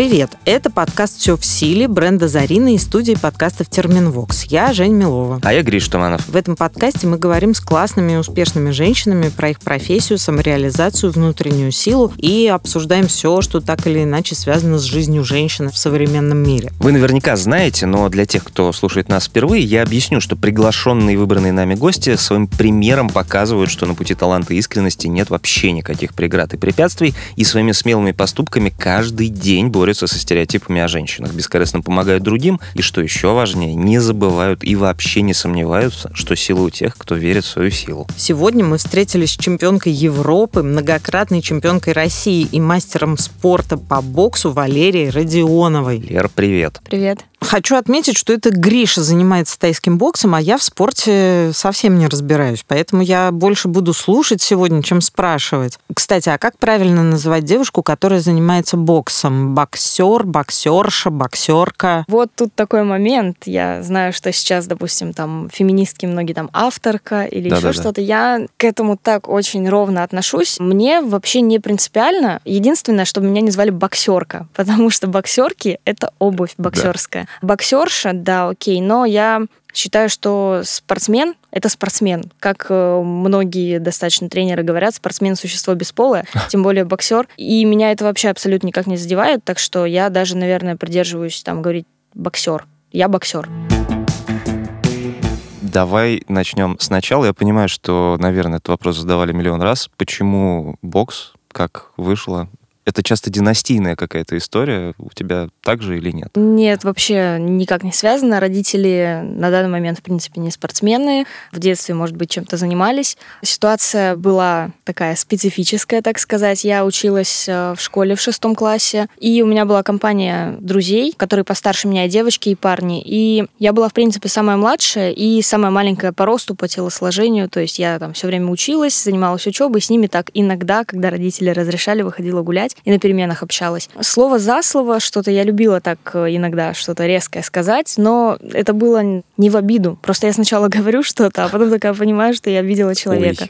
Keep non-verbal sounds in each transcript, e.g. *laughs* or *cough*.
Привет! Это подкаст «Все в силе» бренда «Зарина» и студии подкастов «Терминвокс». Я Жень Милова. А я Гриш Туманов. В этом подкасте мы говорим с классными и успешными женщинами про их профессию, самореализацию, внутреннюю силу и обсуждаем все, что так или иначе связано с жизнью женщины в современном мире. Вы наверняка знаете, но для тех, кто слушает нас впервые, я объясню, что приглашенные и выбранные нами гости своим примером показывают, что на пути таланта и искренности нет вообще никаких преград и препятствий, и своими смелыми поступками каждый день борются со стереотипами о женщинах, бескорыстно помогают другим, и, что еще важнее, не забывают и вообще не сомневаются, что сила у тех, кто верит в свою силу. Сегодня мы встретились с чемпионкой Европы, многократной чемпионкой России и мастером спорта по боксу Валерией Родионовой. Лер, привет. Привет. Хочу отметить, что это Гриша занимается тайским боксом, а я в спорте совсем не разбираюсь. Поэтому я больше буду слушать сегодня, чем спрашивать. Кстати, а как правильно называть девушку, которая занимается боксом? Боксер, боксерша, боксерка? Вот тут такой момент. Я знаю, что сейчас, допустим, там феминистки многие там авторка или Да-да-да. еще что-то. Я к этому так очень ровно отношусь. Мне вообще не принципиально. Единственное, чтобы меня не звали боксерка, *laughs* потому что боксерки это обувь боксерская. Боксерша, да, окей, но я Считаю, что спортсмен — это спортсмен. Как э, многие достаточно тренеры говорят, спортсмен — существо бесполое, *laughs* тем более боксер. И меня это вообще абсолютно никак не задевает, так что я даже, наверное, придерживаюсь там говорить боксер. Я боксер. Давай начнем сначала. Я понимаю, что, наверное, этот вопрос задавали миллион раз. Почему бокс? Как вышло? Это часто династийная какая-то история. У тебя так же или нет? Нет, вообще никак не связано. Родители на данный момент, в принципе, не спортсмены. В детстве, может быть, чем-то занимались. Ситуация была такая специфическая, так сказать. Я училась э, в школе в шестом классе, и у меня была компания друзей, которые постарше меня, девочки, и парни. И я была, в принципе, самая младшая и самая маленькая по росту, по телосложению. То есть я там все время училась, занималась учебой, с ними так иногда, когда родители разрешали, выходила гулять и на переменах общалась. Слово за слово, что-то я любила так э, иногда что-то резкое сказать, но это было не в обиду. Просто я сначала *laughs* говорю что-то, а потом такая понимаю, что я обидела человека.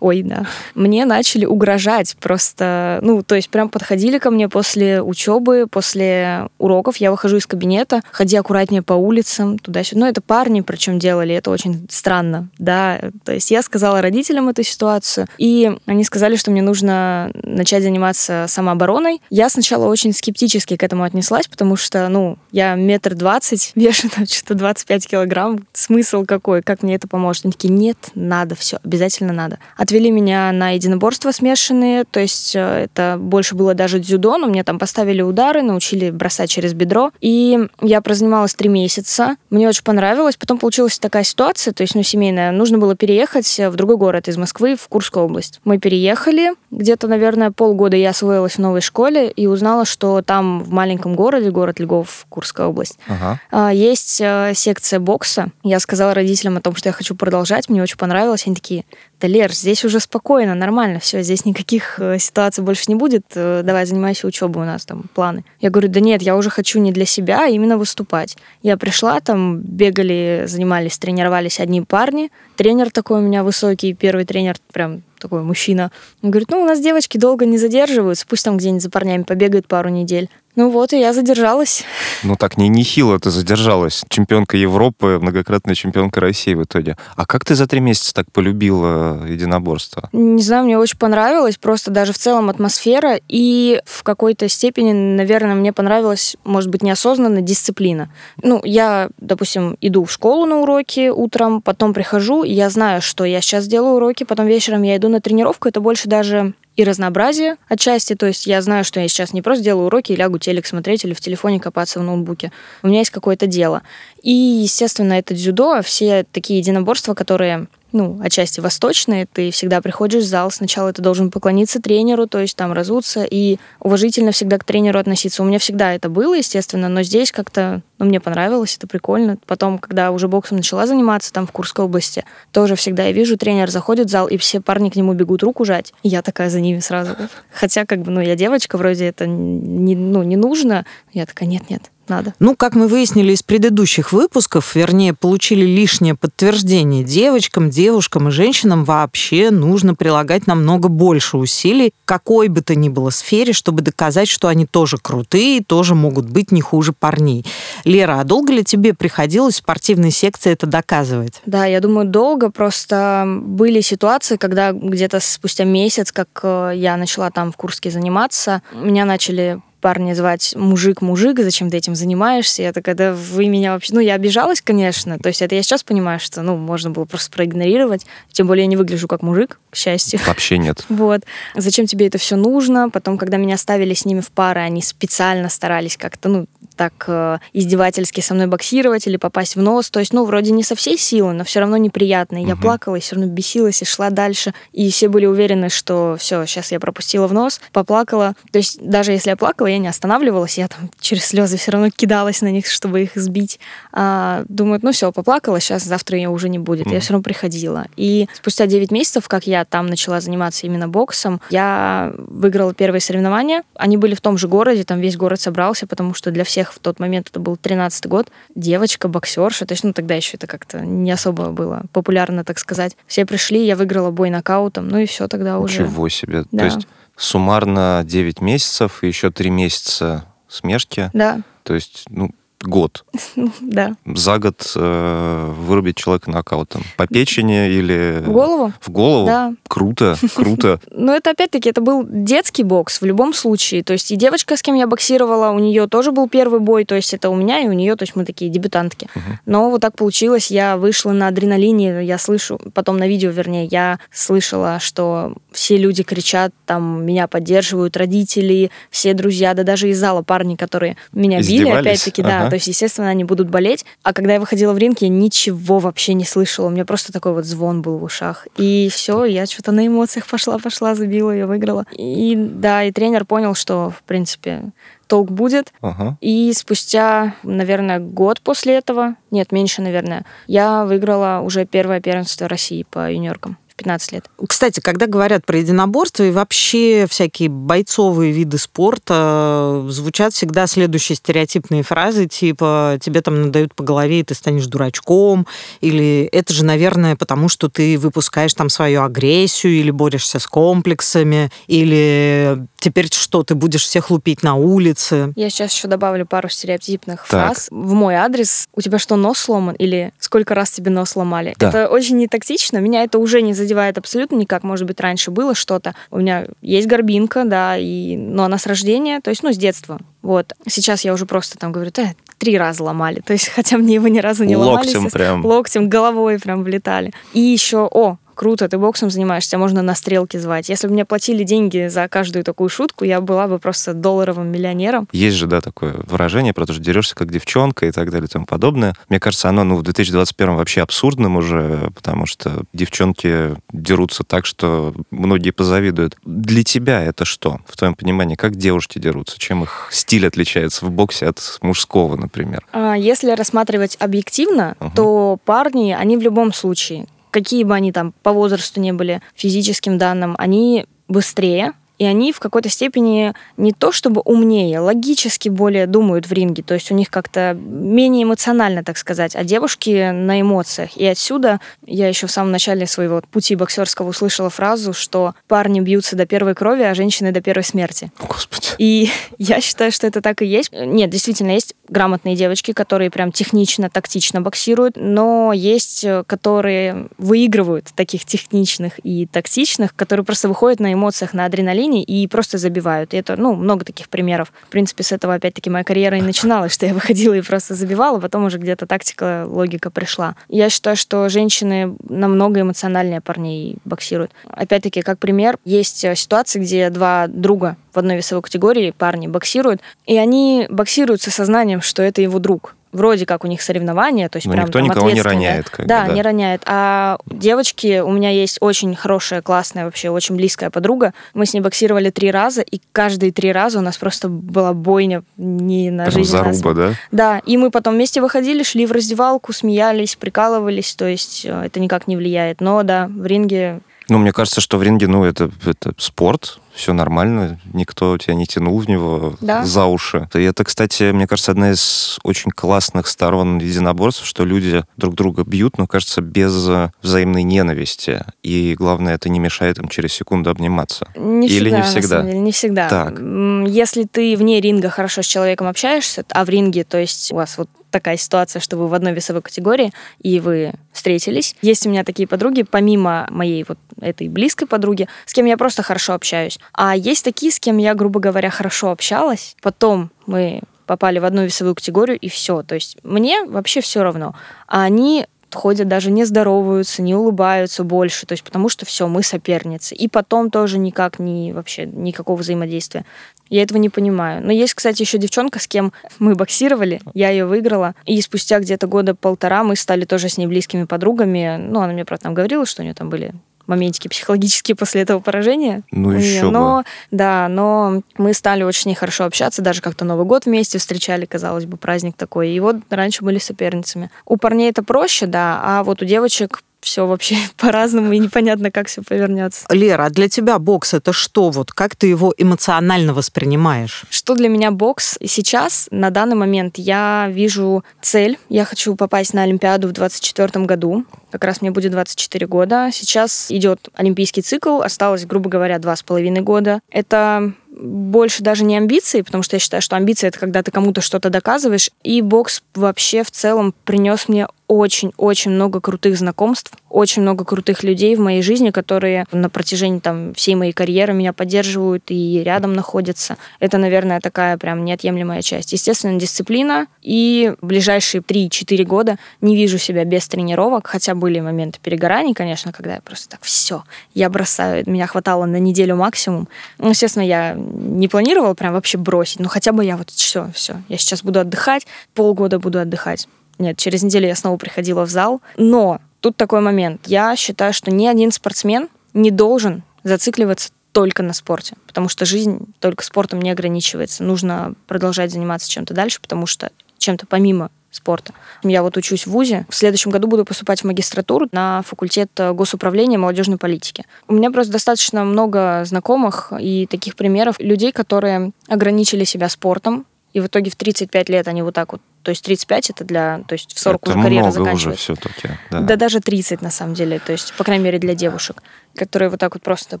Ой, да. Мне начали угрожать просто, ну, то есть прям подходили ко мне после учебы, после уроков, я выхожу из кабинета, ходи аккуратнее по улицам, туда-сюда. Ну, это парни причем делали, это очень странно, да. То есть я сказала родителям эту ситуацию, и они сказали, что мне нужно начать заниматься самообороной. Я сначала очень скептически к этому отнеслась, потому что, ну, я метр двадцать, *laughs* вешу там что-то 25 килограмм. Смысл какой? Как мне это поможет? Они такие, нет, надо, все, обязательно надо. Отвели меня на единоборства смешанные, то есть э, это больше было даже дзюдо, но мне там поставили удары, научили бросать через бедро. И я прозанималась три месяца. Мне очень понравилось. Потом получилась такая ситуация, то есть, ну, семейная. Нужно было переехать в другой город из Москвы, в Курскую область. Мы переехали. Где-то, наверное, полгода я освоилась в новой школе и узнала, что там в маленьком городе, город Льгов, Курская область, Ага. а, есть э, секция бокса. Я сказала родителям о том, что я хочу продолжать, мне очень понравилось. Они такие, да, Лер, здесь уже спокойно, нормально, все, здесь никаких э, ситуаций больше не будет, э, давай занимайся учебой, у нас там планы. Я говорю, да нет, я уже хочу не для себя, а именно выступать. Я пришла, там бегали, занимались, тренировались одни парни. Тренер такой у меня высокий, первый тренер прям такой мужчина. Он говорит, ну, у нас девочки долго не задерживаются, пусть там где-нибудь за парнями побегают пару недель. Ну вот, и я задержалась. Ну так не нехило ты задержалась. Чемпионка Европы, многократная чемпионка России в итоге. А как ты за три месяца так полюбила единоборство? Не знаю, мне очень понравилось, просто даже в целом атмосфера, и в какой-то степени, наверное, мне понравилась, может быть, неосознанно дисциплина. Ну, я, допустим, иду в школу на уроки утром, потом прихожу, и я знаю, что я сейчас делаю уроки, потом вечером я иду на тренировку, это больше даже и разнообразие отчасти, то есть я знаю, что я сейчас не просто делаю уроки и лягу телек смотреть или в телефоне копаться в ноутбуке. У меня есть какое-то дело. И, естественно, это дзюдо, все такие единоборства, которые ну, отчасти восточные, ты всегда приходишь в зал, сначала ты должен поклониться тренеру, то есть там разуться и уважительно всегда к тренеру относиться. У меня всегда это было, естественно, но здесь как-то, ну, мне понравилось, это прикольно. Потом, когда уже боксом начала заниматься там в Курской области, тоже всегда я вижу, тренер заходит в зал, и все парни к нему бегут руку жать. И я такая за ними сразу. Хотя, как бы, ну, я девочка, вроде это не, ну, не нужно. Я такая, нет-нет, надо. Ну, как мы выяснили из предыдущих выпусков, вернее, получили лишнее подтверждение, девочкам, девушкам и женщинам вообще нужно прилагать намного больше усилий, какой бы то ни было сфере, чтобы доказать, что они тоже крутые, тоже могут быть не хуже парней. Лера, а долго ли тебе приходилось в спортивной секции это доказывать? Да, я думаю, долго. Просто были ситуации, когда где-то спустя месяц, как э, я начала там в Курске заниматься, меня начали парни звать мужик-мужик, зачем ты этим занимаешься? Я такая, да вы меня вообще... Ну, я обижалась, конечно. То есть это я сейчас понимаю, что, ну, можно было просто проигнорировать. Тем более я не выгляжу как мужик, к счастью. Вообще нет. *laughs* Вот. Зачем тебе это все нужно? Потом, когда меня ставили с ними в пары, они специально старались как-то, ну, так э, издевательски со мной боксировать или попасть в нос. То есть, ну, вроде не со всей силы, но все равно неприятно. И угу. Я плакала, и все равно бесилась, и шла дальше. И все были уверены, что все, сейчас я пропустила в нос, поплакала. То есть, даже если я плакала, я не останавливалась, я там через слезы все равно кидалась на них, чтобы их сбить. А, думают, ну все, поплакала, сейчас завтра ее уже не будет. Угу. Я все равно приходила. И спустя 9 месяцев, как я там начала заниматься именно боксом, я выиграла первые соревнования. Они были в том же городе, там весь город собрался, потому что для всех в тот момент, это был 13 год, девочка, боксерша, то есть, ну, тогда еще это как-то не особо было популярно, так сказать. Все пришли, я выиграла бой нокаутом, ну и все тогда уже. Ничего себе. Да. То есть суммарно 9 месяцев и еще 3 месяца смешки. Да. То есть, ну, год. *laughs* Да. За год э, вырубить человека нокаутом. По печени или... В голову? В голову? Да. Круто, *laughs* круто. Но это опять-таки, это был детский бокс в любом случае. То есть и девочка, с кем я боксировала, у нее тоже был первый бой. То есть это у меня и у нее, то есть мы такие дебютантки. Но вот так получилось, я вышла на адреналине, я слышу, потом на видео, вернее, я слышала, что все люди кричат, там меня поддерживают родители, все друзья, да даже из зала парни, которые меня били, опять-таки, да, то есть, естественно, они будут болеть. А когда я выходила в ринг, я ничего вообще не слышала. У меня просто такой вот звон был в ушах. И все, я что-то на эмоциях пошла-пошла, забила ее, выиграла. И да, и тренер понял, что, в принципе, толк будет. Ага. И спустя, наверное, год после этого, нет, меньше, наверное, я выиграла уже первое первенство России по юниоркам. 15 лет. Кстати, когда говорят про единоборство и вообще всякие бойцовые виды спорта, звучат всегда следующие стереотипные фразы, типа «тебе там надают по голове, и ты станешь дурачком», или «это же, наверное, потому что ты выпускаешь там свою агрессию, или борешься с комплексами, или теперь что, ты будешь всех лупить на улице?» Я сейчас еще добавлю пару стереотипных так. фраз. В мой адрес «у тебя что, нос сломан?» или «сколько раз тебе нос сломали?» да. Это очень нетактично, меня это уже не задевает задевает абсолютно никак. Может быть, раньше было что-то. У меня есть горбинка, да, и... но она с рождения, то есть, ну, с детства. Вот. Сейчас я уже просто там говорю, да, три раза ломали. То есть, *laughs* хотя мне его ни разу не локтем ломали. прям. Локтем, головой прям влетали. И еще, о, круто, ты боксом занимаешься, можно на стрелки звать. Если бы мне платили деньги за каждую такую шутку, я была бы просто долларовым миллионером. Есть же, да, такое выражение про то, что дерешься как девчонка и так далее и тому подобное. Мне кажется, оно ну, в 2021 вообще абсурдным уже, потому что девчонки дерутся так, что многие позавидуют. Для тебя это что, в твоем понимании? Как девушки дерутся? Чем их стиль отличается в боксе от мужского, например? А, если рассматривать объективно, угу. то парни, они в любом случае какие бы они там по возрасту не были, физическим данным, они быстрее, и они в какой-то степени не то чтобы умнее, логически более думают в ринге, то есть у них как-то менее эмоционально, так сказать, а девушки на эмоциях. И отсюда я еще в самом начале своего пути боксерского услышала фразу, что парни бьются до первой крови, а женщины до первой смерти. Господи. И *laughs* я считаю, что это так и есть. Нет, действительно, есть грамотные девочки, которые прям технично, тактично боксируют, но есть, э, которые выигрывают таких техничных и тактичных, которые просто выходят на эмоциях, на адреналине и просто забивают. И это, ну, много таких примеров. В принципе, с этого опять-таки моя карьера и начиналась, что я выходила и просто забивала, потом уже где-то тактика, логика пришла. Я считаю, что женщины намного эмоциональнее парней боксируют. Опять-таки, как пример, есть э, ситуации, где два друга в одной весовой категории парни боксируют, и они боксируют со сознанием, что это его друг вроде как у них соревнования, то есть Но прям никто никого не роняет. Как да, бы, да, не роняет. А девочки, у меня есть очень хорошая, классная, вообще очень близкая подруга. Мы с ней боксировали три раза, и каждые три раза у нас просто была бойня не на прям жизнь. Заруба, да? Да, и мы потом вместе выходили, шли в раздевалку, смеялись, прикалывались, то есть э, это никак не влияет. Но да, в ринге Ну, мне кажется, что в ринге, ну, это, это спорт, все нормально, никто тебя не тянул в него да. за уши. И это, кстати, мне кажется, одна из очень классных сторон единоборств, что люди друг друга бьют, но, кажется, без взаимной ненависти. И, главное, это не мешает им через секунду обниматься. Не Или всегда, не всегда? На самом деле, не всегда. Так. Если ты вне ринга хорошо с человеком общаешься, а в ринге, то есть у вас вот такая ситуация, что вы в одной весовой категории, и вы встретились. Есть у меня такие подруги, помимо моей вот этой близкой подруги, с кем я просто хорошо общаюсь. А есть такие, с кем я, грубо говоря, хорошо общалась. Потом мы попали в одну весовую категорию, и все. То есть мне вообще все равно. А они ходят, даже не здороваются, не улыбаются больше, то есть потому что все, мы соперницы. И потом тоже никак не вообще никакого взаимодействия. Я этого не понимаю. Но есть, кстати, еще девчонка, с кем *laughs* мы боксировали, я ее выиграла, и спустя где-то года полтора мы стали тоже с ней близкими подругами. Ну, она мне про там говорила, что у нее там были моментики психологические после этого поражения. Ну еще но, бы. Да, но мы стали очень хорошо общаться, даже как-то Новый год вместе встречали, казалось бы, праздник такой. И вот раньше были соперницами. У парней это проще, да, а вот у девочек все вообще *laughs* по-разному и непонятно, как все повернется. Лера, а для тебя бокс это что? Вот как ты его эмоционально воспринимаешь? Что для меня бокс? Сейчас, на данный момент, я вижу цель. Я хочу попасть на Олимпиаду в 2024 году. Как раз мне будет 24 года. Сейчас идет олимпийский цикл. Осталось, грубо говоря, два с половиной года. Это больше даже не амбиции, потому что я считаю, что амбиции это когда ты кому-то что-то доказываешь. И бокс вообще в целом принес мне очень-очень много крутых знакомств, очень много крутых людей в моей жизни, которые на протяжении там всей моей карьеры меня поддерживают и рядом находятся. Это, наверное, такая прям неотъемлемая часть. Естественно, дисциплина. И ближайшие 3-4 года не вижу себя без тренировок, хотя были моменты перегораний, конечно, когда я просто так, все, я бросаю. Меня хватало на неделю максимум. Ну, естественно, я не планировала прям вообще бросить, но хотя бы я вот все, все, я сейчас буду отдыхать, полгода буду отдыхать. Нет, через неделю я снова приходила в зал. Но тут такой момент. Я считаю, что ни один спортсмен не должен зацикливаться только на спорте, потому что жизнь только спортом не ограничивается. Нужно продолжать заниматься чем-то дальше, потому что чем-то помимо спорта. Я вот учусь в ВУЗе. В следующем году буду поступать в магистратуру на факультет госуправления и молодежной политики. У меня просто достаточно много знакомых и таких примеров людей, которые ограничили себя спортом, и в итоге в 35 лет они вот так вот то есть 35 это для... То есть в 40 это уже карьера много заканчивается. уже все-таки. Да. да даже 30 на самом деле. То есть, по крайней мере, для девушек, которые вот так вот просто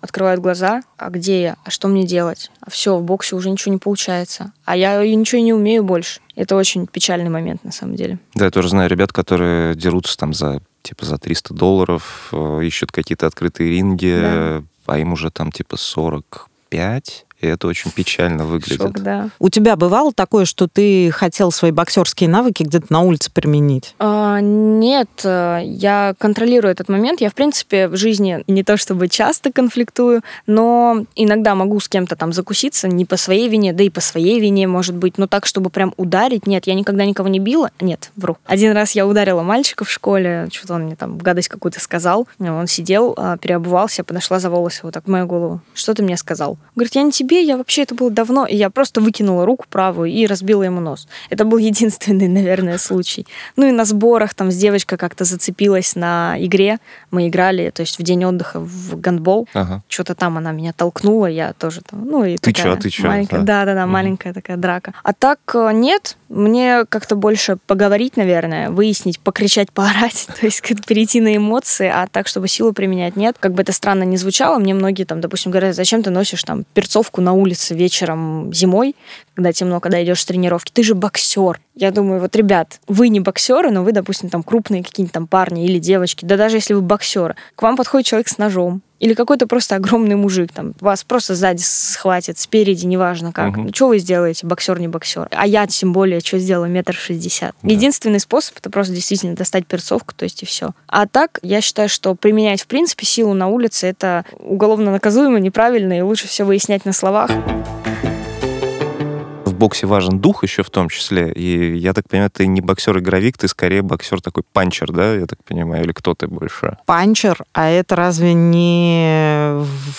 открывают глаза. А где я? А что мне делать? А все, в боксе уже ничего не получается. А я ничего не умею больше. Это очень печальный момент на самом деле. Да, я тоже знаю ребят, которые дерутся там за типа за 300 долларов, э, ищут какие-то открытые ринги, да. а им уже там типа 45 и это очень печально выглядит. Шок, да. У тебя бывало такое, что ты хотел свои боксерские навыки где-то на улице применить? А, нет, э, я контролирую этот момент. Я, в принципе, в жизни не то чтобы часто конфликтую, но иногда могу с кем-то там закуситься, не по своей вине, да и по своей вине, может быть, но так, чтобы прям ударить. Нет, я никогда никого не била. Нет, вру. Один раз я ударила мальчика в школе, что-то он мне там гадость какую-то сказал. Он сидел, а, переобувался, подошла за волосы вот так в мою голову. Что ты мне сказал? Говорит, я не тебе себе, я вообще это было давно, и я просто выкинула руку правую и разбила ему нос. Это был единственный, *laughs* наверное, случай. Ну и на сборах там с девочкой как-то зацепилась на игре. Мы играли, то есть в день отдыха в гандбол. Ага. Что-то там она меня толкнула, я тоже там, ну и ты такая чё, ты чё? маленькая, да, да, да, угу. маленькая такая драка. А так э, нет, мне как-то больше поговорить, наверное, выяснить, покричать, *laughs* поорать, то есть перейти на эмоции, а так, чтобы силу применять, нет. Как бы это странно не звучало, мне многие там, допустим, говорят, зачем ты носишь там перцовку на улице вечером зимой, когда темно, когда идешь с тренировки, ты же боксер. Я думаю, вот, ребят, вы не боксеры, но вы, допустим, там крупные какие-нибудь там парни или девочки, да даже если вы боксеры, к вам подходит человек с ножом, или какой-то просто огромный мужик, там, вас просто сзади схватит, спереди, неважно как. Угу. Что вы сделаете, боксер, не боксер? А я тем более, что сделаю, метр шестьдесят. Да. Единственный способ это просто действительно достать перцовку, то есть и все. А так, я считаю, что применять, в принципе, силу на улице это уголовно наказуемо, неправильно, и лучше все выяснять на словах боксе важен дух еще в том числе. И я так понимаю, ты не боксер-игровик, ты скорее боксер такой панчер, да, я так понимаю, или кто ты больше? Панчер, а это разве не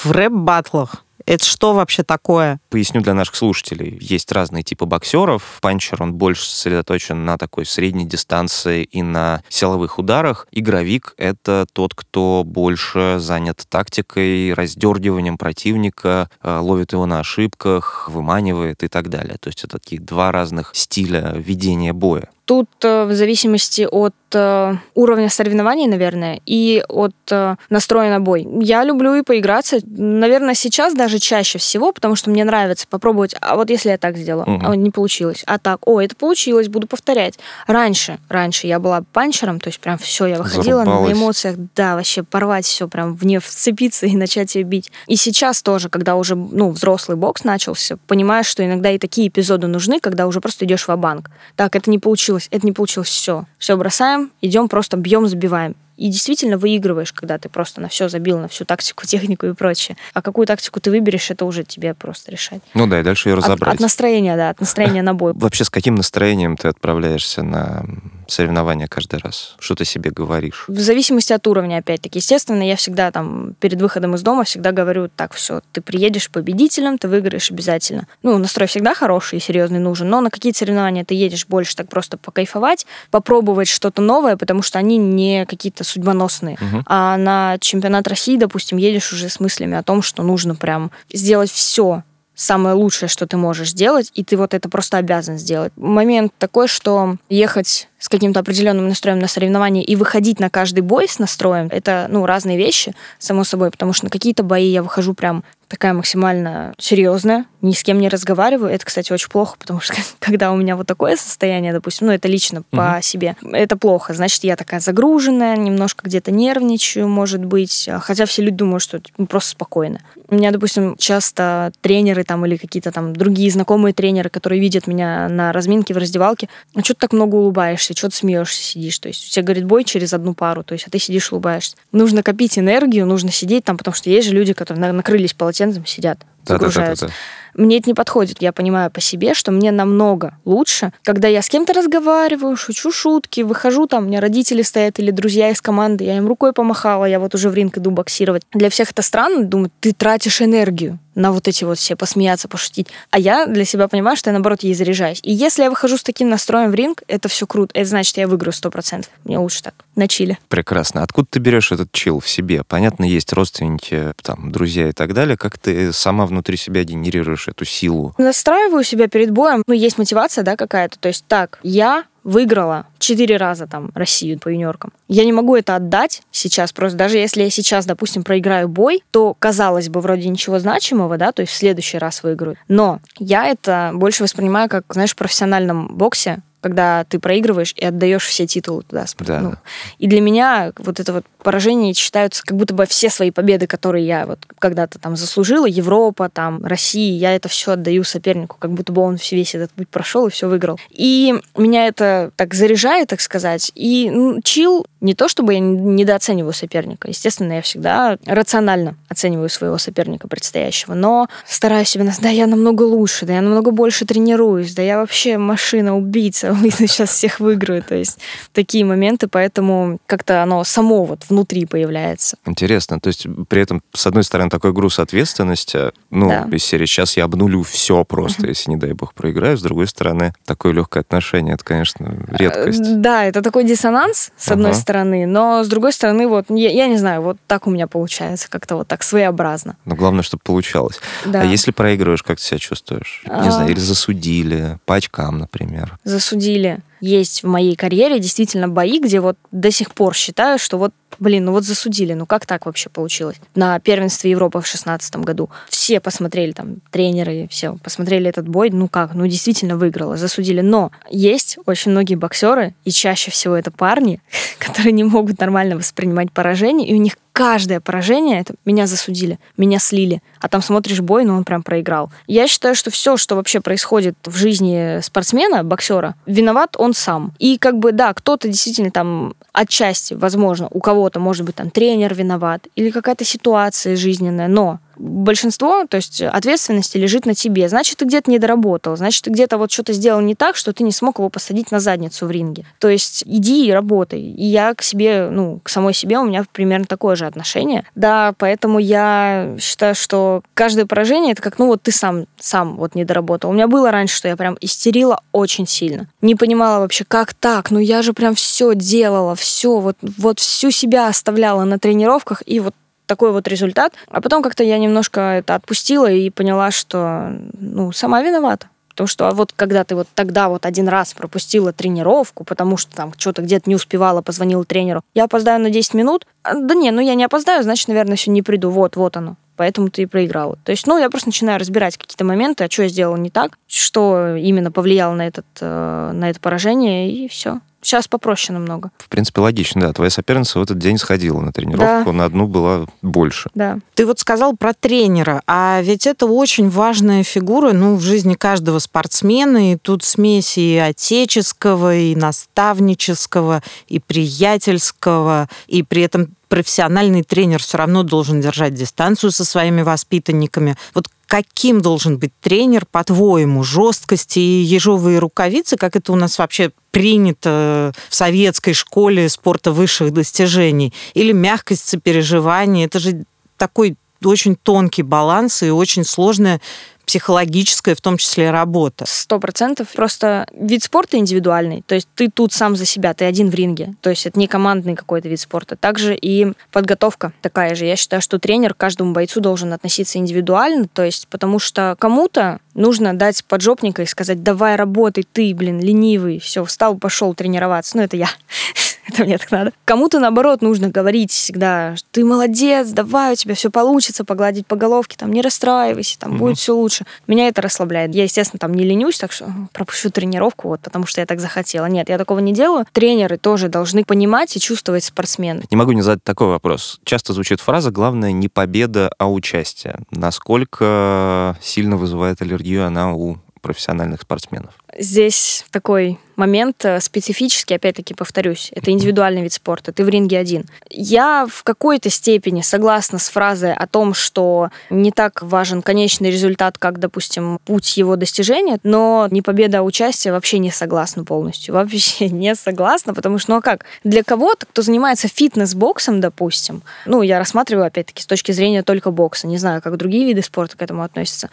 в рэп-батлах? Это что вообще такое? Поясню для наших слушателей. Есть разные типы боксеров. Панчер, он больше сосредоточен на такой средней дистанции и на силовых ударах. Игровик — это тот, кто больше занят тактикой, раздергиванием противника, э, ловит его на ошибках, выманивает и так далее. То есть это такие два разных стиля ведения боя. Тут э, в зависимости от э, уровня соревнований, наверное, и от э, настроя на бой. Я люблю и поиграться. Наверное, сейчас даже чаще всего, потому что мне нравится попробовать. А вот если я так сделала, угу. а не получилось. А так, о, это получилось, буду повторять. Раньше, раньше я была панчером, то есть прям все, я выходила Зарубалась. на эмоциях, да, вообще порвать все, прям в нее вцепиться и начать ее бить. И сейчас тоже, когда уже, ну, взрослый бокс начался, понимаешь, что иногда и такие эпизоды нужны, когда уже просто идешь в банк Так, это не получилось получилось, это не получилось, все. Все бросаем, идем, просто бьем, забиваем. И действительно выигрываешь, когда ты просто на все забил, на всю тактику, *laughs* технику и прочее. А какую тактику ты выберешь, это уже тебе просто решать. Ну да, и дальше ее разобрать. От, от настроения, да, от настроения на бой. *laughs* Вообще, с каким настроением ты отправляешься на соревнования каждый раз? Что ты себе говоришь? В зависимости от уровня, опять-таки. Естественно, я всегда там перед выходом из дома всегда говорю, так, все, ты приедешь победителем, ты выиграешь обязательно. Ну, настрой всегда хороший и серьезный нужен, но на какие соревнования ты едешь больше так просто покайфовать, попробовать что-то новое, потому что они не какие-то судьбоносные. Угу. А на чемпионат России, допустим, едешь уже с мыслями о том, что нужно прям сделать все самое лучшее, что ты можешь сделать, и ты вот это просто обязан сделать. Момент такой, что ехать с каким-то определенным настроем на соревнования и выходить на каждый бой с настроем, это, ну, разные вещи, само собой, потому что на какие-то бои я выхожу прям такая максимально серьезная, ни с кем не разговариваю. Это, кстати, очень плохо, потому что *laughs* когда у меня вот такое состояние, допустим, ну, это лично угу. по себе, это плохо. Значит, я такая загруженная, немножко где-то нервничаю, может быть. Хотя все люди думают, что ну, просто спокойно. У меня, допустим, часто тренеры там или какие-то там другие знакомые тренеры, которые видят меня на разминке в раздевалке, а что ты так много улыбаешься, что ты смеешься, сидишь. То есть у тебя, говорит, бой через одну пару, то есть, а ты сидишь улыбаешься. Нужно копить энергию, нужно сидеть там, потому что есть же люди, которые накрылись полотенцем сидят, загружаются. Да, да, да, мне это не подходит. Я понимаю по себе, что мне намного лучше, когда я с кем-то разговариваю, шучу шутки, выхожу, там у меня родители стоят или друзья из команды, я им рукой помахала, я вот уже в ринг иду боксировать. Для всех это странно, думаю, ты тратишь энергию на вот эти вот все посмеяться, пошутить. А я для себя понимаю, что я, наоборот, ей заряжаюсь. И если я выхожу с таким настроем в ринг, это все круто. Это значит, я выиграю сто процентов. Мне лучше так, на чиле. Прекрасно. Откуда ты берешь этот чил в себе? Понятно, есть родственники, там, друзья и так далее. Как ты сама внутри себя генерируешь эту силу? Настраиваю себя перед боем. Ну, есть мотивация, да, какая-то. То есть, так, я выиграла четыре раза там Россию по юниоркам. Я не могу это отдать сейчас, просто даже если я сейчас, допустим, проиграю бой, то, казалось бы, вроде ничего значимого, да, то есть в следующий раз выиграю. Но я это больше воспринимаю как, знаешь, в профессиональном боксе, когда ты проигрываешь и отдаешь все титулы туда. Да. Ну, и для меня вот это вот поражение считаются как будто бы все свои победы, которые я вот когда-то там заслужила, Европа, там, Россия, я это все отдаю сопернику, как будто бы он весь этот путь прошел и все выиграл. И меня это так заряжает, так сказать. И ну, чил не то, чтобы я недооцениваю соперника. Естественно, я всегда рационально оцениваю своего соперника предстоящего, но стараюсь себе, да, я намного лучше, да, я намного больше тренируюсь, да, я вообще машина-убийца, сейчас всех выиграю. То есть такие моменты, поэтому как-то оно само вот внутри появляется. Интересно. То есть при этом, с одной стороны, такой груз ответственности, ну, да. из серии «сейчас я обнулю все просто, если, не дай бог, проиграю», с другой стороны, такое легкое отношение, это, конечно, редкость. Э, да, это такой диссонанс, с одной ага. Стороны, но с другой стороны, вот, я, я не знаю, вот так у меня получается, как-то вот так своеобразно. Но главное, чтобы получалось. Да. А если проигрываешь, как ты себя чувствуешь? А... Не знаю, или засудили, по очкам, например. Засудили есть в моей карьере действительно бои, где вот до сих пор считаю, что вот блин, ну вот засудили, ну как так вообще получилось? На первенстве Европы в шестнадцатом году все посмотрели, там, тренеры, все посмотрели этот бой, ну как, ну действительно выиграла, засудили. Но есть очень многие боксеры, и чаще всего это парни, *laughs* которые не могут нормально воспринимать поражение, и у них каждое поражение это меня засудили, меня слили. А там смотришь бой, ну он прям проиграл. Я считаю, что все, что вообще происходит в жизни спортсмена, боксера, виноват он сам. И как бы, да, кто-то действительно там отчасти, возможно, у кого-то, может быть, там тренер виноват или какая-то ситуация жизненная, но большинство, то есть ответственности лежит на тебе. Значит, ты где-то не доработал, значит, ты где-то вот что-то сделал не так, что ты не смог его посадить на задницу в ринге. То есть иди и работай. И я к себе, ну, к самой себе у меня примерно такое же отношение. Да, поэтому я считаю, что каждое поражение это как, ну, вот ты сам, сам вот не доработал. У меня было раньше, что я прям истерила очень сильно. Не понимала вообще, как так? Ну, я же прям все делала, все, вот, вот всю себя оставляла на тренировках, и вот такой вот результат. А потом как-то я немножко это отпустила и поняла, что ну, сама виновата. Потому что а вот когда ты вот тогда вот один раз пропустила тренировку, потому что там что-то где-то не успевала, позвонила тренеру, я опоздаю на 10 минут, а, да не, ну я не опоздаю, значит, наверное, все не приду, вот, вот оно. Поэтому ты и проиграла. То есть, ну, я просто начинаю разбирать какие-то моменты, а что я сделала не так, что именно повлияло на, этот, э, на это поражение, и все. Сейчас попроще намного. В принципе, логично, да. Твоя соперница в этот день сходила на тренировку, да. на одну была больше. Да. Ты вот сказал про тренера, а ведь это очень важная фигура, ну, в жизни каждого спортсмена, и тут смесь и отеческого, и наставнического, и приятельского, и при этом профессиональный тренер все равно должен держать дистанцию со своими воспитанниками. Вот каким должен быть тренер, по-твоему, жесткости и ежовые рукавицы, как это у нас вообще принято в советской школе спорта высших достижений, или мягкость сопереживания, это же такой очень тонкий баланс и очень сложная психологическая, в том числе, работа. Сто процентов. Просто вид спорта индивидуальный. То есть ты тут сам за себя, ты один в ринге. То есть это не командный какой-то вид спорта. Также и подготовка такая же. Я считаю, что тренер каждому бойцу должен относиться индивидуально. То есть потому что кому-то нужно дать поджопника и сказать, давай работай, ты, блин, ленивый, все, встал, пошел тренироваться. Ну, это я. *laughs* *laughs* это мне так надо. Кому-то, наоборот, нужно говорить всегда, ты молодец, давай, у тебя все получится, погладить по головке, там, не расстраивайся, там, угу. будет все лучше. Меня это расслабляет. Я, естественно, там не ленюсь, так что *laughs* пропущу тренировку, вот, потому что я так захотела. Нет, я такого не делаю. Тренеры тоже должны понимать и чувствовать спортсмена. Не могу не задать такой вопрос. Часто звучит фраза «главное не победа, а участие». Насколько сильно вызывает аллергию она у профессиональных спортсменов? Здесь такой момент э, специфический, опять-таки повторюсь, это индивидуальный вид спорта, ты в ринге один. Я в какой-то степени согласна с фразой о том, что не так важен конечный результат, как, допустим, путь его достижения, но не победа, а участие вообще не согласна полностью. *laughs* Вообще не согласна, потому что, ну а как? Для кого-то, кто занимается фитнес-боксом, допустим, ну, я рассматриваю, опять-таки, с точки зрения только бокса, не знаю, как другие виды спорта к этому относятся,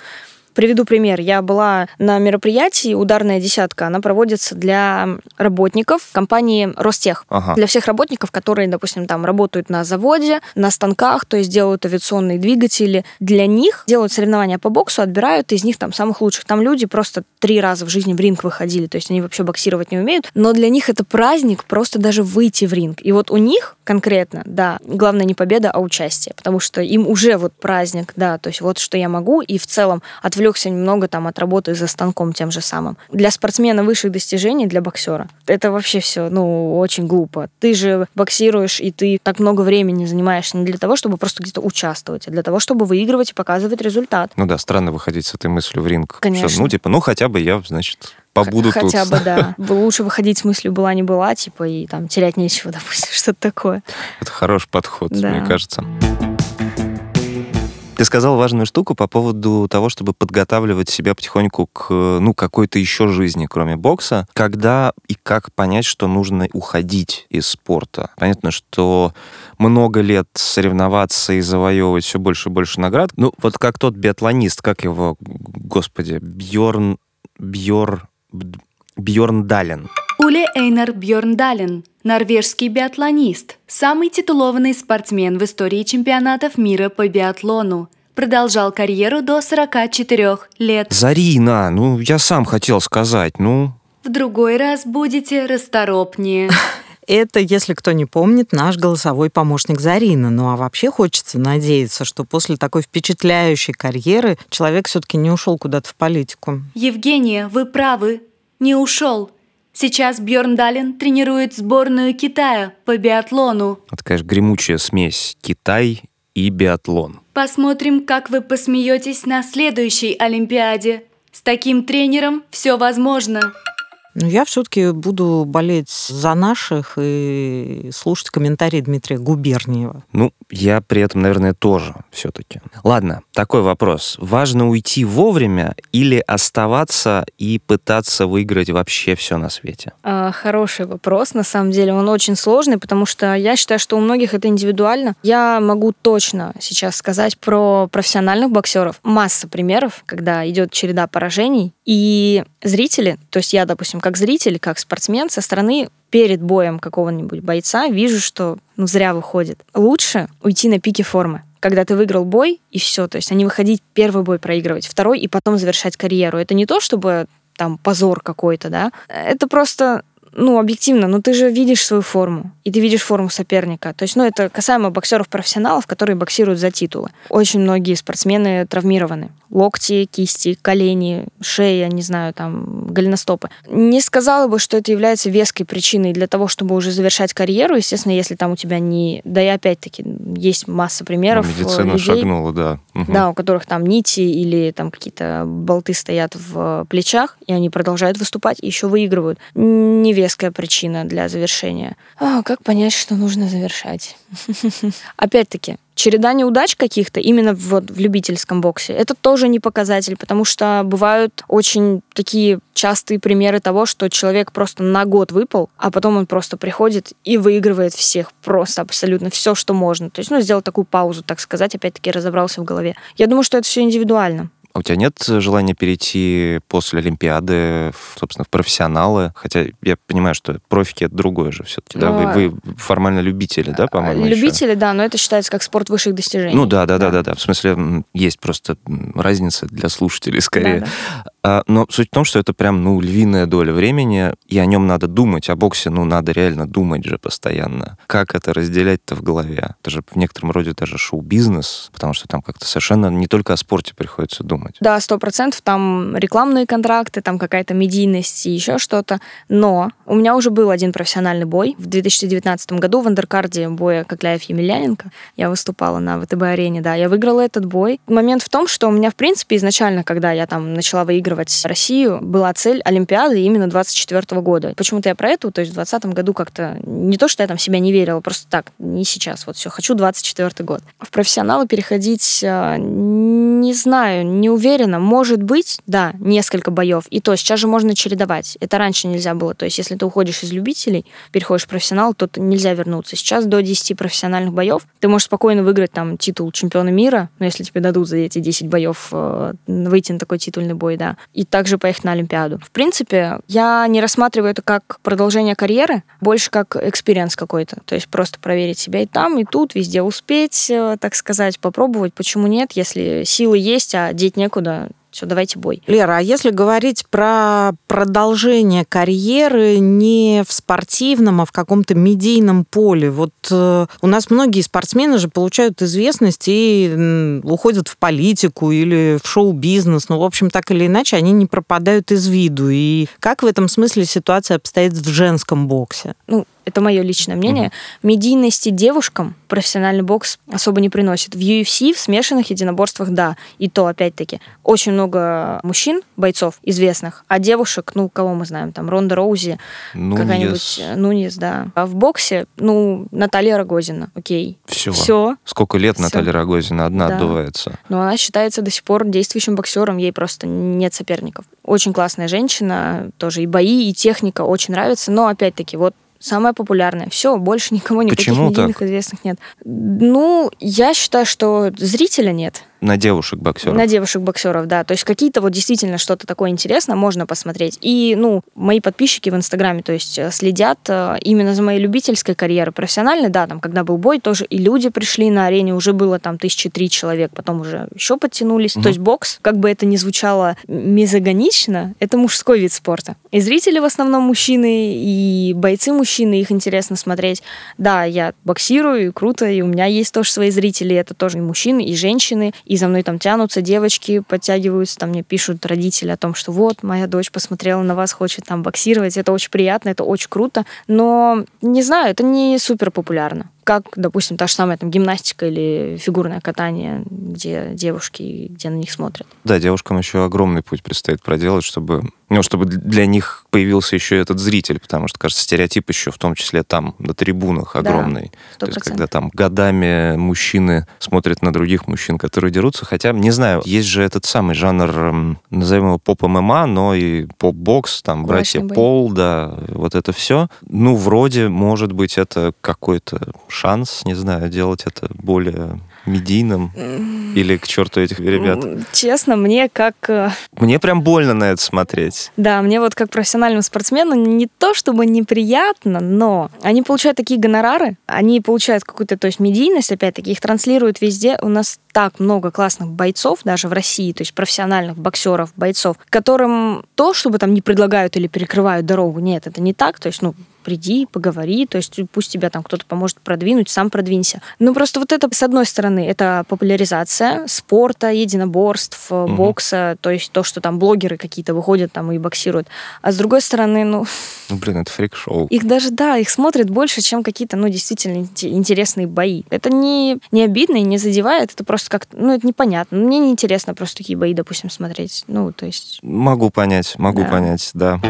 Приведу пример. Я была на мероприятии «Ударная десятка». Она проводится для работников компании «Ростех». Ага. Для всех работников, которые, допустим, там работают на заводе, на станках, то есть делают авиационные двигатели. Для них делают соревнования по боксу, отбирают из них там самых лучших. Там люди просто три раза в жизни в ринг выходили, то есть они вообще боксировать не умеют. Но для них это праздник просто даже выйти в ринг. И вот у них конкретно, да, главное не победа, а участие, потому что им уже вот праздник, да, то есть вот что я могу, и в целом от отвлекся немного там от работы за станком тем же самым. Для спортсмена высших достижений, для боксера, это вообще все, ну, очень глупо. Ты же боксируешь, и ты так много времени занимаешься не для того, чтобы просто где-то участвовать, а для того, чтобы выигрывать и показывать результат. Ну да, странно выходить с этой мыслью в ринг. Конечно. Что, ну, типа, ну, хотя бы я, значит, побуду Хотя тут. Хотя бы, да. *laughs* Лучше выходить с мыслью была не была, типа, и там терять нечего, *laughs* допустим, что-то такое. Это хороший подход, да. мне кажется. Ты сказал важную штуку по поводу того, чтобы подготавливать себя потихоньку к ну, какой-то еще жизни, кроме бокса. Когда и как понять, что нужно уходить из спорта? Понятно, что много лет соревноваться и завоевывать все больше и больше наград. Ну, вот как тот биатлонист, как его, господи, Бьорн... Бьор... Бьорн Дален. Уле Эйнар Бьорндален, норвежский биатлонист, самый титулованный спортсмен в истории чемпионатов мира по биатлону. Продолжал карьеру до 44 лет. Зарина, ну я сам хотел сказать, ну... В другой раз будете расторопнее. *laughs* Это, если кто не помнит, наш голосовой помощник Зарина. Ну а вообще хочется надеяться, что после такой впечатляющей карьеры человек все-таки не ушел куда-то в политику. Евгения, вы правы, не ушел. Сейчас Бjörn Далин тренирует сборную Китая по биатлону. Это, конечно, гремучая смесь Китай и биатлон. Посмотрим, как вы посмеетесь на следующей Олимпиаде. С таким тренером все возможно. Ну, я все-таки буду болеть за наших и слушать комментарии Дмитрия Губерниева. Ну, я при этом, наверное, тоже все-таки. Ладно, такой вопрос. Важно уйти вовремя или оставаться и пытаться выиграть вообще все на свете? А, хороший вопрос. На самом деле он очень сложный, потому что я считаю, что у многих это индивидуально. Я могу точно сейчас сказать про профессиональных боксеров. Масса примеров, когда идет череда поражений, и зрители, то есть я, допустим, как зритель, как спортсмен, со стороны перед боем какого-нибудь бойца вижу, что ну, зря выходит. Лучше уйти на пике формы когда ты выиграл бой, и все. То есть, а не выходить первый бой проигрывать, второй, и потом завершать карьеру. Это не то, чтобы там позор какой-то, да. Это просто ну, объективно, но ты же видишь свою форму, и ты видишь форму соперника. То есть, ну, это касаемо боксеров-профессионалов, которые боксируют за титулы. Очень многие спортсмены травмированы. Локти, кисти, колени, шея, не знаю, там, голеностопы. Не сказала бы, что это является веской причиной для того, чтобы уже завершать карьеру. Естественно, если там у тебя не... Да и опять-таки, есть масса примеров ну, Медицина людей, шагнула, да. Угу. Да, у которых там нити или там какие-то болты стоят в плечах, и они продолжают выступать и еще выигрывают. Не веская причина для завершения. А, как понять, что нужно завершать? *laughs* Опять-таки, череда неудач каких-то именно вот в любительском боксе, это тоже не показатель, потому что бывают очень такие частые примеры того, что человек просто на год выпал, а потом он просто приходит и выигрывает всех просто абсолютно все, что можно. То есть, ну, сделал такую паузу, так сказать, опять-таки разобрался в голове. Я думаю, что это все индивидуально. А у тебя нет желания перейти после Олимпиады, в, собственно, в профессионалы? Хотя я понимаю, что профики это другое же все-таки, да? Вы, вы формально любители, да, по-моему? Любители, еще? да, но это считается как спорт высших достижений. Ну да, да, да, да, да. В смысле, есть просто разница для слушателей скорее. Да, да. А, но суть в том, что это прям, ну, львиная доля времени, и о нем надо думать. О боксе, ну, надо реально думать же постоянно. Как это разделять-то в голове? Это же в некотором роде даже шоу-бизнес, потому что там как-то совершенно не только о спорте приходится думать. Да, сто процентов. Там рекламные контракты, там какая-то медийность и еще что-то. Но у меня уже был один профессиональный бой в 2019 году в андеркарде боя Кокляев-Емельяненко. Я выступала на ВТБ-арене, да. Я выиграла этот бой. Момент в том, что у меня, в принципе, изначально, когда я там начала выигрывать Россию, была цель Олимпиады именно 24 года. Почему-то я про это, то есть в 20 году как-то не то, что я там себя не верила, просто так, не сейчас, вот все, хочу 24 год. В профессионалы переходить а, не знаю, не уверена. Может быть, да, несколько боев. И то сейчас же можно чередовать. Это раньше нельзя было. То есть если ты уходишь из любителей, переходишь в профессионал, то нельзя вернуться. Сейчас до 10 профессиональных боев ты можешь спокойно выиграть там титул чемпиона мира, но если тебе дадут за эти 10 боев э, выйти на такой титульный бой, да и также поехать на Олимпиаду. В принципе, я не рассматриваю это как продолжение карьеры, больше как experience какой-то. То есть просто проверить себя и там, и тут, везде успеть, э, так сказать, попробовать. Почему нет, если силы есть, а деть некуда, все, давайте бой. Лера, а если говорить про продолжение карьеры не в спортивном, а в каком-то медийном поле, вот э, у нас многие спортсмены же получают известность и уходят в политику или в шоу-бизнес, ну, в общем, так или иначе, они не пропадают из виду. И как в этом смысле ситуация обстоит в женском боксе? Ну, это мое личное мнение, mm медийности девушкам профессиональный бокс особо не приносит. В UFC, в смешанных единоборствах, да. И то, опять-таки, очень много мужчин, бойцов известных, а девушек, ну, кого мы знаем, там, Ронда Роузи, какая-нибудь э, Нунис, да. А в боксе, ну, Наталья Рогозина, окей. Все. Все. Сколько лет Все. Наталья Рогозина одна да. отдувается? Но она считается до сих пор действующим боксером, ей просто нет соперников. Очень классная женщина, тоже и бои, и техника очень нравится, но, опять-таки, вот самое популярное. Все, больше никого никаких Почему медийных так? известных нет. Ну, я считаю, что зрителя нет. На девушек-боксеров. На девушек-боксеров, да. То есть какие-то вот действительно что-то такое интересное можно посмотреть. И, ну, мои подписчики в Инстаграме, то есть э, следят э, именно за моей любительской карьерой. Профессиональной, да, там, когда был бой, тоже и люди пришли на арене, уже было там тысячи три человек, потом уже еще подтянулись. Угу. То есть бокс, как бы это ни звучало мезогонично, это мужской вид спорта. И зрители в основном мужчины, и бойцы мужчины, их интересно смотреть. Да, я боксирую, и круто, и у меня есть тоже свои зрители, это тоже и мужчины, и женщины, и за мной там тянутся девочки, подтягиваются, там мне пишут родители о том, что вот, моя дочь посмотрела на вас, хочет там боксировать, это очень приятно, это очень круто, но, не знаю, это не супер популярно. Как, допустим, та же самая там гимнастика или фигурное катание, где девушки, где на них смотрят. Да, девушкам еще огромный путь предстоит проделать, чтобы ну, чтобы для них появился еще этот зритель, потому что, кажется, стереотип еще в том числе там, на трибунах огромный. Да, 100%. То есть, когда там годами мужчины смотрят на других мужчин, которые дерутся, хотя, не знаю, есть же этот самый жанр, назовем его поп-ММА, но и поп-бокс, там, Кулачный братья бой. Пол, да, вот это все. Ну, вроде, может быть, это какой-то шанс, не знаю, делать это более медийным или к черту этих ребят. Честно, мне как... э, Мне прям больно на это смотреть. Да, мне вот как профессиональному спортсмену не то чтобы неприятно, но они получают такие гонорары, они получают какую-то, то есть медийность, опять-таки, их транслируют везде. У нас так много классных бойцов, даже в России, то есть профессиональных боксеров, бойцов, которым то, чтобы там не предлагают или перекрывают дорогу, нет, это не так, то есть, ну, приди, поговори, то есть пусть тебя там кто-то поможет продвинуть, сам продвинься. Ну, просто вот это, с одной стороны, это популяризация спорта, единоборств, Мгм. бокса, то есть то, что там блогеры какие-то выходят там и боксируют. А с другой стороны, ну, Ну, блин, это фрик-шоу. их даже, да, их смотрят больше, чем какие-то, ну, действительно инте- интересные бои. Это не, не обидно и не задевает, это просто как-то, ну, это непонятно. Мне неинтересно просто такие бои, допустим, смотреть. Ну, то есть... Могу понять, могу Да. понять, да.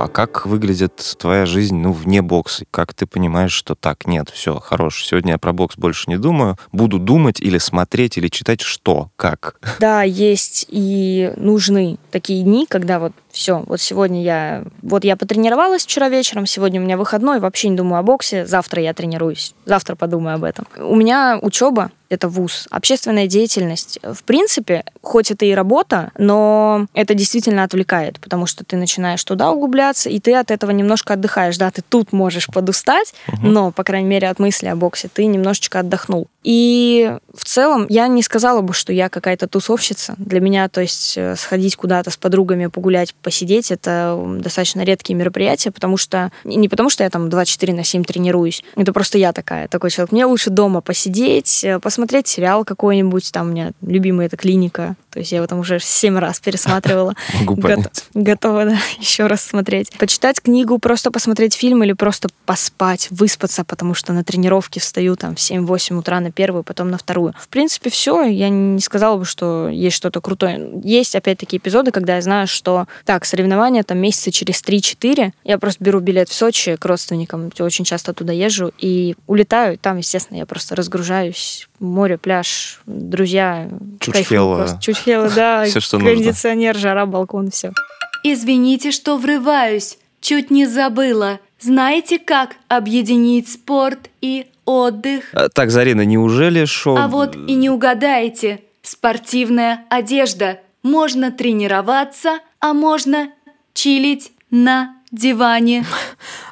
А как выглядит твоя жизнь, ну, вне бокса? Как ты понимаешь, что так, нет, все, хорош, сегодня я про бокс больше не думаю, буду думать или смотреть, или читать что, как? Да, есть и нужны такие дни, когда вот все, вот сегодня я, вот я потренировалась вчера вечером, сегодня у меня выходной, вообще не думаю о боксе, завтра я тренируюсь, завтра подумаю об этом. У меня учеба, это вуз, общественная деятельность. В принципе, хоть это и работа, но это действительно отвлекает, потому что ты начинаешь туда углубляться, и ты от этого немножко отдыхаешь. Да, ты тут можешь подустать, но, по крайней мере, от мысли о боксе ты немножечко отдохнул. И в целом я не сказала бы, что я какая-то тусовщица. Для меня, то есть, э, сходить куда-то с подругами, погулять, посидеть, это достаточно редкие мероприятия, потому что... Не потому что я там 24 на 7 тренируюсь, это просто я такая, такой человек. Мне лучше дома посидеть, э, посмотреть сериал какой-нибудь, там у меня любимая это «Клиника», то есть я его там уже 7 раз пересматривала. *laughs* Могу понять. Готова, да, *laughs* еще раз смотреть. Почитать книгу, просто посмотреть фильм или просто поспать, выспаться, потому что на тренировке встаю там в 7-8 утра на первую, потом на вторую. В принципе, все. Я не сказала бы, что есть что-то крутое. Есть, опять-таки, эпизоды, когда я знаю, что так, соревнования там месяца через 3-4. Я просто беру билет в Сочи к родственникам, я очень часто туда езжу, и улетаю. Там, естественно, я просто разгружаюсь. Море, пляж, друзья. Чучхела. Чучхела, да. *laughs* Всё, что нужно. Кондиционер, жара, балкон, все. Извините, что врываюсь. Чуть не забыла. Знаете, как объединить спорт и отдых? А, Так, Зарина, неужели шоу... А вот и не угадаете. Спортивная одежда. Можно тренироваться, а можно чилить на диване.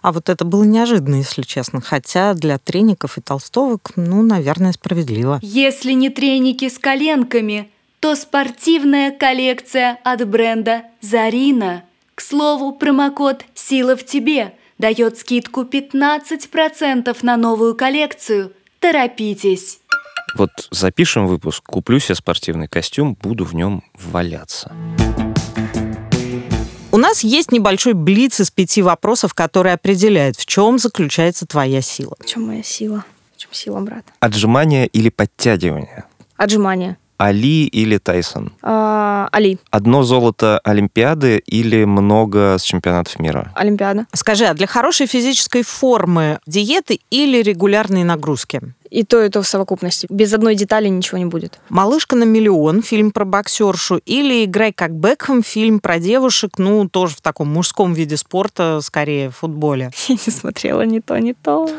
А вот это было неожиданно, если честно. Хотя для треников и толстовок, ну, наверное, справедливо. Если не треники с коленками, то спортивная коллекция от бренда Зарина. К слову, промокод «Сила в тебе» дает скидку 15% на новую коллекцию. Торопитесь! Вот запишем выпуск, куплю себе спортивный костюм, буду в нем валяться. У нас есть небольшой блиц из пяти вопросов, который определяет, в чем заключается твоя сила. В чем моя сила? В чем сила, брат? Отжимание или подтягивание? Отжимание. Али или Тайсон? А, Али. Одно золото Олимпиады или много с чемпионатов мира? Олимпиада. Скажи, а для хорошей физической формы диеты или регулярные нагрузки? И то, и то в совокупности. Без одной детали ничего не будет. «Малышка на миллион» фильм про боксершу или «Играй как Бекхэм» фильм про девушек, ну, тоже в таком мужском виде спорта, скорее, в футболе. *laughs* Я не смотрела ни то, ни то.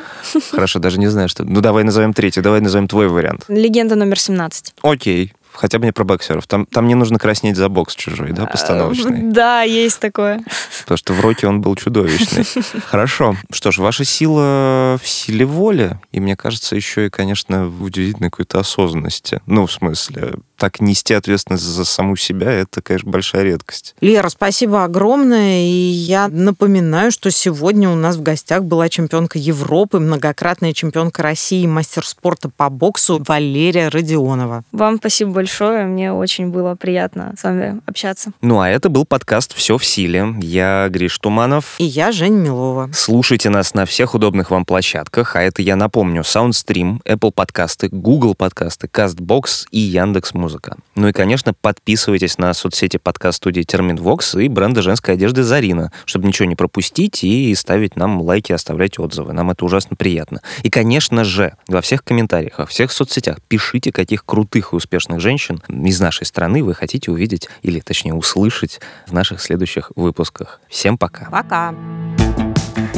Хорошо, даже не знаю, что... Ну, давай назовем третий, давай назовем твой вариант. Легенда номер 17. Окей, хотя бы не про боксеров. Там, там не нужно краснеть за бокс чужой, да, постановочный? *laughs* Да, есть такое. Потому что в роке он был чудовищный. *laughs* Хорошо. Что ж, ваша сила в силе воли, и мне кажется, еще и, конечно, в удивительной какой-то осознанности. Ну, в смысле, так нести ответственность за саму себя, это, конечно, большая редкость. Лера, спасибо огромное. И я напоминаю, что сегодня у нас в гостях была чемпионка Европы, многократная чемпионка России, мастер спорта по боксу Валерия Родионова. Вам спасибо большое. Мне очень было приятно с вами общаться. Ну, а это был подкаст «Все в силе». Я Гриш Туманов. И я Жень Милова. Слушайте нас на всех удобных вам площадках, а это, я напомню, SoundStream, Apple подкасты, Google подкасты, CastBox и Яндекс Музыка. Ну и, конечно, подписывайтесь на соцсети подкаст-студии Терминвокс и бренда женской одежды Зарина, чтобы ничего не пропустить и ставить нам лайки, оставлять отзывы. Нам это ужасно приятно. И, конечно же, во всех комментариях, во всех соцсетях пишите, каких крутых и успешных женщин из нашей страны вы хотите увидеть или, точнее, услышать в наших следующих выпусках. Всем пока. Пока.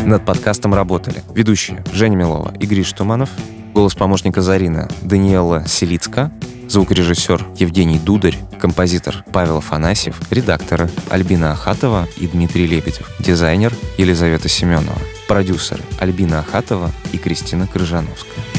Над подкастом работали ведущие Женя Милова и Гриш Туманов, голос помощника Зарина Даниэла Селицка, звукорежиссер Евгений Дударь, композитор Павел Афанасьев, редакторы Альбина Ахатова и Дмитрий Лебедев, дизайнер Елизавета Семенова, продюсеры Альбина Ахатова и Кристина Крыжановская.